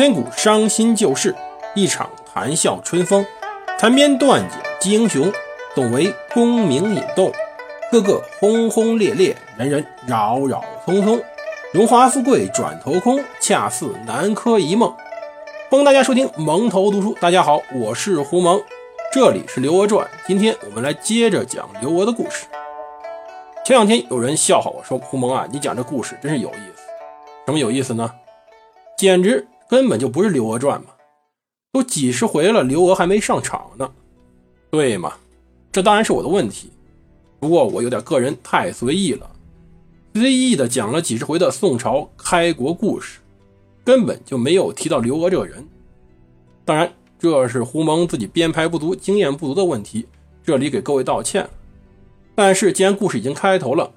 千古伤心旧事，一场谈笑春风。残编断简击英雄，总为功名引动。个个轰轰烈烈，人人扰扰匆匆。荣华富贵转头空，恰似南柯一梦。欢迎大家收听蒙头读书。大家好，我是胡蒙，这里是刘娥传。今天我们来接着讲刘娥的故事。前两天有人笑话我说：“胡蒙啊，你讲这故事真是有意思。什么有意思呢？简直根本就不是刘娥传嘛！都几十回了，刘娥还没上场呢，对吗？这当然是我的问题。不过我有点个人太随意了，随意的讲了几十回的宋朝开国故事，根本就没有提到刘娥这个人。当然，这是胡蒙自己编排不足、经验不足的问题，这里给各位道歉。但是既然故事已经开头了，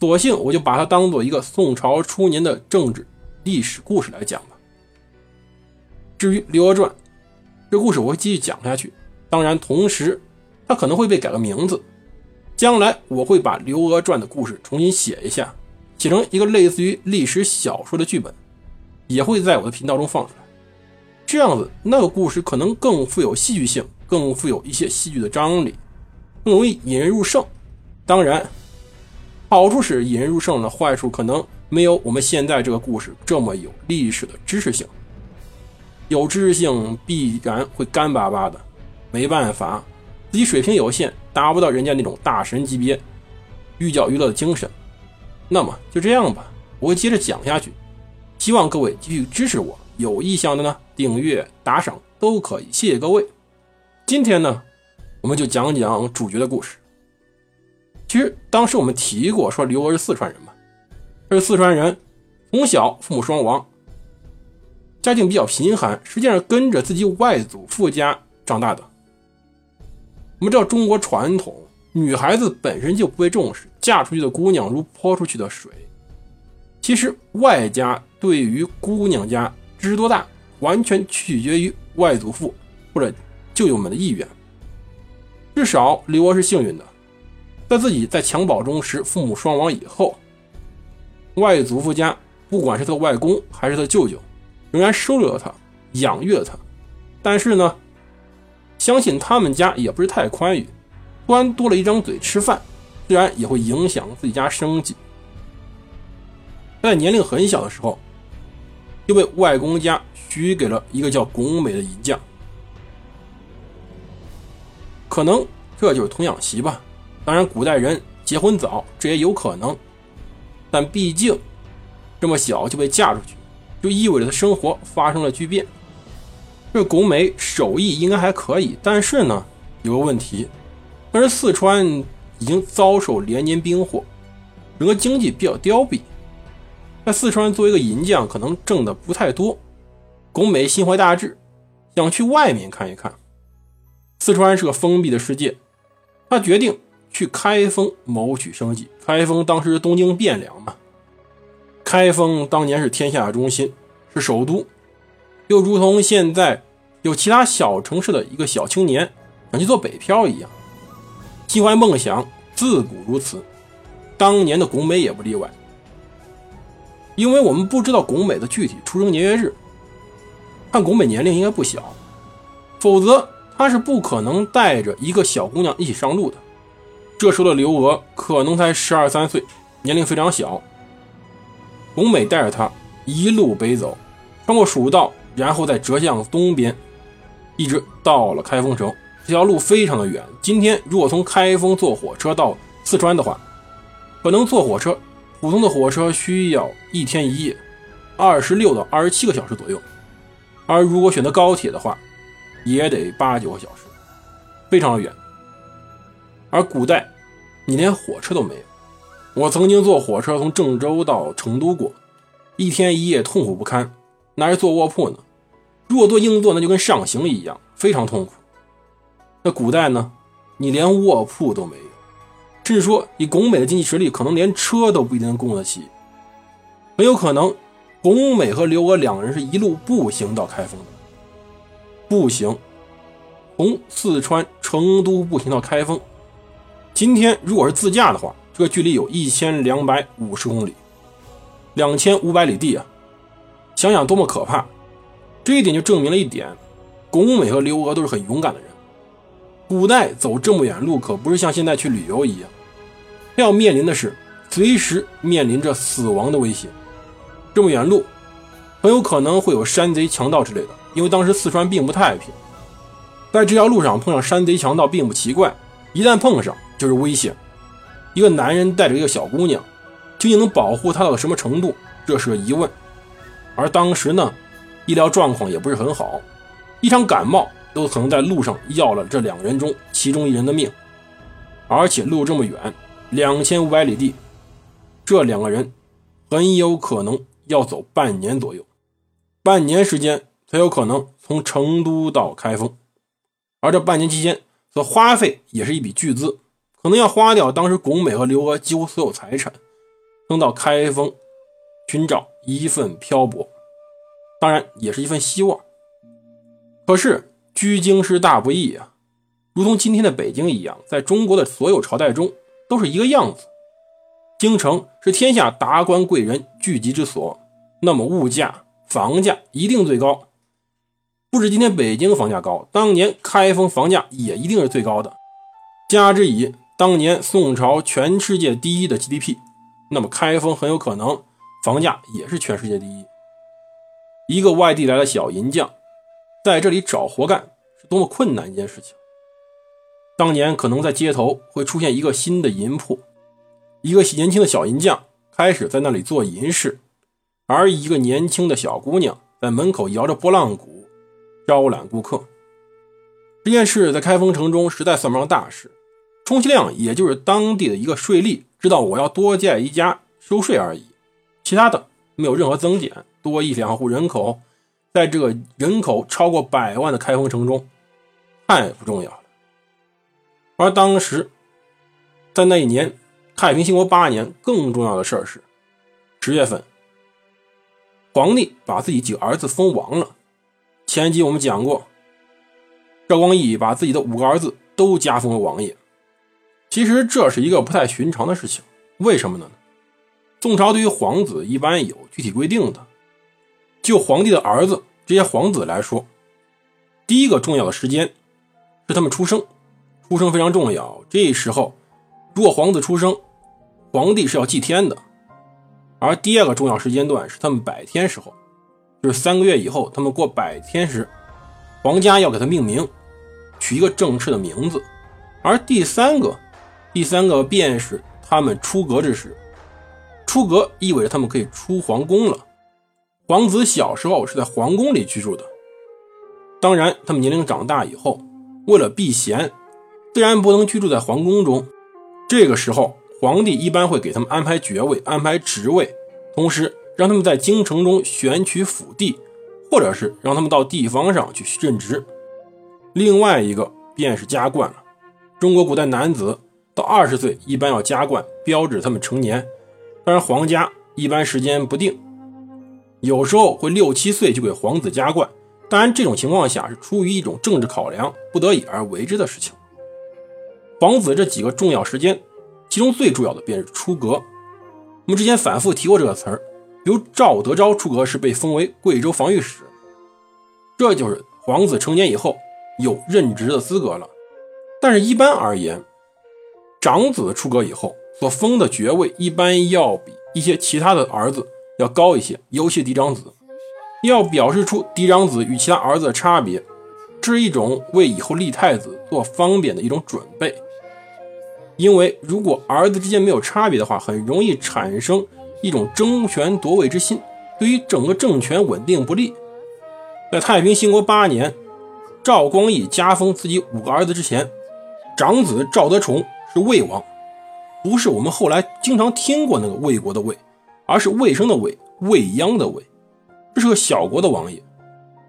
索性我就把它当做一个宋朝初年的政治历史故事来讲。至于《刘娥传》这故事，我会继续讲下去。当然，同时它可能会被改个名字。将来我会把《刘娥传》的故事重新写一下，写成一个类似于历史小说的剧本，也会在我的频道中放出来。这样子，那个故事可能更富有戏剧性，更富有一些戏剧的张力，更容易引人入胜。当然，好处是引人入胜了，坏处可能没有我们现在这个故事这么有历史的知识性。有知识性必然会干巴巴的，没办法，自己水平有限，达不到人家那种大神级别寓教于乐的精神。那么就这样吧，我会接着讲下去，希望各位继续支持我。有意向的呢，订阅、打赏都可以，谢谢各位。今天呢，我们就讲讲主角的故事。其实当时我们提过，说刘娥是四川人嘛，是四川人，从小父母双亡，家境比较贫寒，实际上跟着自己外祖父家长大的。我们知道中国传统，女孩子本身就不被重视，嫁出去的姑娘如泼出去的水。其实外家对于姑娘家支持多大，完全取决于外祖父或者舅舅们的意愿。至少刘娥是幸运的。在自己在襁褓中时，父母双亡以后，外祖父家不管是他外公还是他舅舅，仍然收留了他，养育了他。但是呢，相信他们家也不是太宽裕，突然多了一张嘴吃饭，自然也会影响自己家生计。在年龄很小的时候，就被外公家许给了一个叫巩美的银匠，可能这就是童养媳吧。当然，古代人结婚早，这也有可能，但毕竟这么小就被嫁出去，就意味着他生活发生了巨变。这巩美手艺应该还可以，但是呢，有个问题，但是四川已经遭受连年兵祸，整个经济比较凋敝，在四川作为一个银匠，可能挣的不太多。巩美心怀大志，想去外面看一看。四川是个封闭的世界，他决定。去开封谋取生计。开封当时东京汴梁嘛，开封当年是天下中心，是首都，又如同现在有其他小城市的一个小青年想去做北漂一样，心怀梦想，自古如此。当年的拱美也不例外，因为我们不知道拱美的具体出生年月日，看拱美年龄应该不小，否则他是不可能带着一个小姑娘一起上路的。这时候的刘娥可能才十二三岁，年龄非常小。巩美带着他一路北走，穿过蜀道，然后再折向东边，一直到了开封城。这条路非常的远。今天如果从开封坐火车到四川的话，可能坐火车，普通的火车需要一天一夜，二十六到二十七个小时左右。而如果选择高铁的话，也得八九个小时，非常的远。而古代，你连火车都没有。我曾经坐火车从郑州到成都过，一天一夜痛苦不堪，那是坐卧铺呢？如果坐硬座，那就跟上刑一样，非常痛苦。那古代呢？你连卧铺都没有，甚至说以拱美的经济实力，可能连车都不一定能供得起。很有可能，巩美和刘娥两人是一路步行到开封的。步行，从四川成都步行到开封。今天如果是自驾的话，这个距离有一千两百五十公里，两千五百里地啊！想想多么可怕！这一点就证明了一点：巩美和刘娥都是很勇敢的人。古代走这么远路，可不是像现在去旅游一样，他要面临的是随时面临着死亡的威胁。这么远路，很有可能会有山贼、强盗之类的，因为当时四川并不太平。在这条路上碰上山贼、强盗并不奇怪，一旦碰上就是危险。一个男人带着一个小姑娘，究竟能保护她到什么程度，这是个疑问。而当时呢，医疗状况也不是很好，一场感冒都可能在路上要了这两个人中其中一人的命。而且路这么远，两千五百里地，这两个人很有可能要走半年左右，半年时间才有可能从成都到开封。而这半年期间所花费也是一笔巨资，可能要花掉当时巩美和刘娥几乎所有财产，登到开封寻找一份漂泊，当然也是一份希望。可是居京师大不易啊，如同今天的北京一样，在中国的所有朝代中都是一个样子。京城是天下达官贵人聚集之所，那么物价、房价一定最高。不止今天北京房价高，当年开封房价也一定是最高的。加之以当年宋朝全世界第一的 GDP，那么开封很有可能房价也是全世界第一。一个外地来的小银匠，在这里找活干是多么困难一件事情。当年可能在街头会出现一个新的银铺，一个年轻的小银匠开始在那里做银饰，而一个年轻的小姑娘在门口摇着拨浪鼓。招揽顾客这件事在开封城中实在算不上大事，充其量也就是当地的一个税吏知道我要多建一家收税而已，其他的没有任何增减，多一两户人口，在这个人口超过百万的开封城中太不重要了。而当时在那一年太平兴国八年，更重要的事儿是十月份，皇帝把自己几个儿子封王了。前集我们讲过，赵光义把自己的五个儿子都加封为王爷。其实这是一个不太寻常的事情，为什么呢？宋朝对于皇子一般有具体规定的。就皇帝的儿子这些皇子来说，第一个重要的时间是他们出生，出生非常重要。这时候，如果皇子出生，皇帝是要祭天的。而第二个重要时间段是他们百天时候。就是三个月以后，他们过百天时，皇家要给他命名，取一个正式的名字。而第三个，第三个便是他们出阁之时。出阁意味着他们可以出皇宫了。皇子小时候是在皇宫里居住的，当然，他们年龄长大以后，为了避嫌，自然不能居住在皇宫中。这个时候，皇帝一般会给他们安排爵位、安排职位，同时。让他们在京城中选取府地，或者是让他们到地方上去任职。另外一个便是加冠了。中国古代男子到二十岁一般要加冠，标志他们成年。当然，皇家一般时间不定，有时候会六七岁就给皇子加冠。当然，这种情况下是出于一种政治考量，不得已而为之的事情。皇子这几个重要时间，其中最重要的便是出阁。我们之前反复提过这个词儿。由赵德昭出阁时被封为贵州防御使，这就是皇子成年以后有任职的资格了。但是，一般而言，长子出阁以后所封的爵位一般要比一些其他的儿子要高一些，尤其嫡长子，要表示出嫡长子与其他儿子的差别，这是一种为以后立太子做方便的一种准备。因为如果儿子之间没有差别的话，很容易产生。一种争权夺位之心，对于整个政权稳定不利。在太平兴国八年，赵光义加封自己五个儿子之前，长子赵德崇是魏王，不是我们后来经常听过那个魏国的魏，而是魏生的魏，未央的魏，这是个小国的王爷。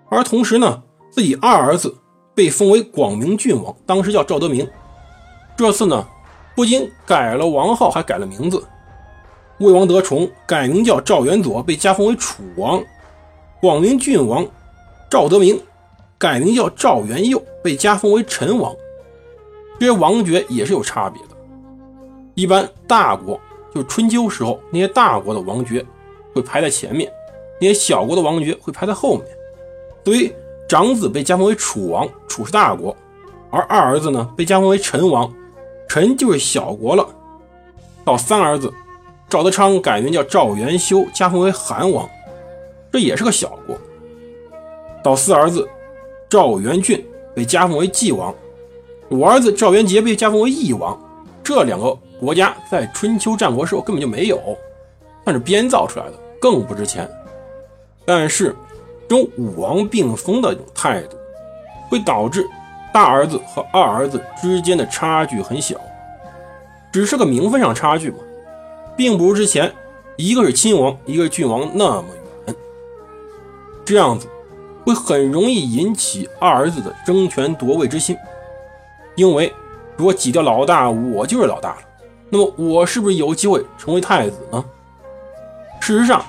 而同时呢，自己二儿子被封为广明郡王，当时叫赵德明。这次呢，不仅改了王号，还改了名字。魏王得宠，改名叫赵元佐，被加封为楚王；广明郡王赵德明改名叫赵元佑，被加封为陈王。这些王爵也是有差别的。一般大国就是春秋时候那些大国的王爵会排在前面，那些小国的王爵会排在后面。所以长子被加封为楚王，楚是大国；而二儿子呢被加封为陈王，陈就是小国了。到三儿子赵德昌改名叫赵元修，加封为韩王，这也是个小国。到四儿子赵元俊被加封为纪王，五儿子赵元杰被加封为义王。这两个国家在春秋战国时候根本就没有，那是编造出来的，更不值钱。但是这种武王并封的这种态度，会导致大儿子和二儿子之间的差距很小，只是个名分上差距嘛，并不如之前一个是亲王，一个是郡王那么远。这样子。会很容易引起二儿子的争权夺位之心，因为如果挤掉老大，我就是老大了。那么我是不是有机会成为太子呢？事实上，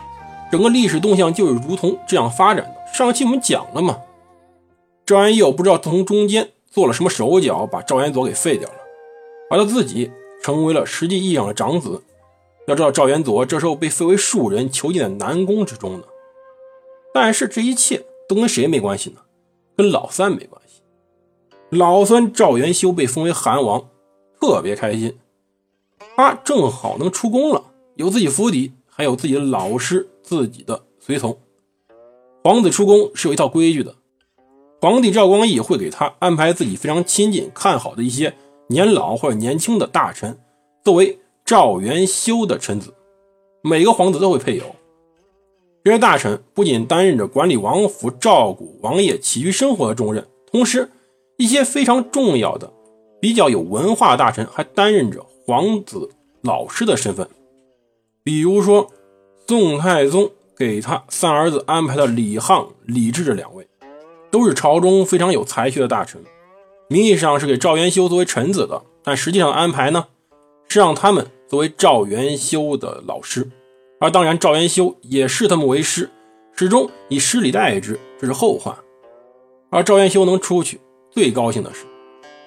整个历史动向就是如同这样发展的。上期我们讲了嘛，赵元佑不知道从中间做了什么手脚，把赵元佐给废掉了，而他自己成为了实际意义上的长子。要知道，赵元佐这时候被废为庶人，囚禁在南宫之中呢。但是这一切。都跟谁没关系呢？跟老三没关系。老三赵元修被封为韩王，特别开心。他正好能出宫了，有自己府邸，还有自己的老师、自己的随从。皇子出宫是有一套规矩的，皇帝赵光义会给他安排自己非常亲近、看好的一些年老或者年轻的大臣，作为赵元修的臣子。每个皇子都会配有。这些大臣不仅担任着管理王府、照顾王爷起居生活的重任，同时，一些非常重要的、比较有文化大臣还担任着皇子老师的身份。比如说，宋太宗给他三儿子安排的李沆、李治这两位，都是朝中非常有才学的大臣。名义上是给赵元修作为臣子的，但实际上安排呢，是让他们作为赵元修的老师。而当然，赵元修也视他们为师，始终以师礼待之，这是后话。而赵元修能出去，最高兴的是，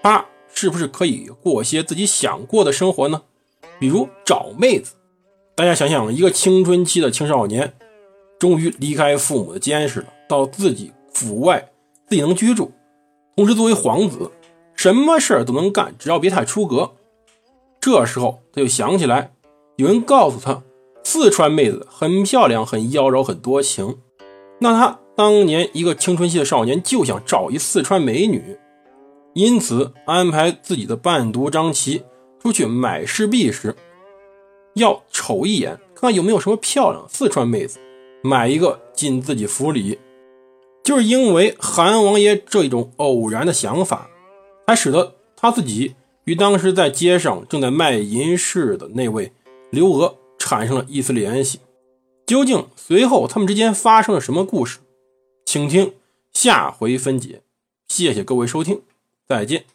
他是不是可以过些自己想过的生活呢？比如找妹子。大家想想，一个青春期的青少年，终于离开父母的监视了，到自己府外，自己能居住，同时作为皇子，什么事儿都能干，只要别太出格。这时候他就想起来，有人告诉他。四川妹子很漂亮，很妖娆，很多情。那他当年一个青春期的少年就想找一四川美女，因此安排自己的伴读张琪出去买饰币时，要瞅一眼，看看有没有什么漂亮四川妹子，买一个进自己府里。就是因为韩王爷这一种偶然的想法，才使得他自己与当时在街上正在卖银饰的那位刘娥。产生了一丝联系，究竟随后他们之间发生了什么故事？请听下回分解。谢谢各位收听，再见。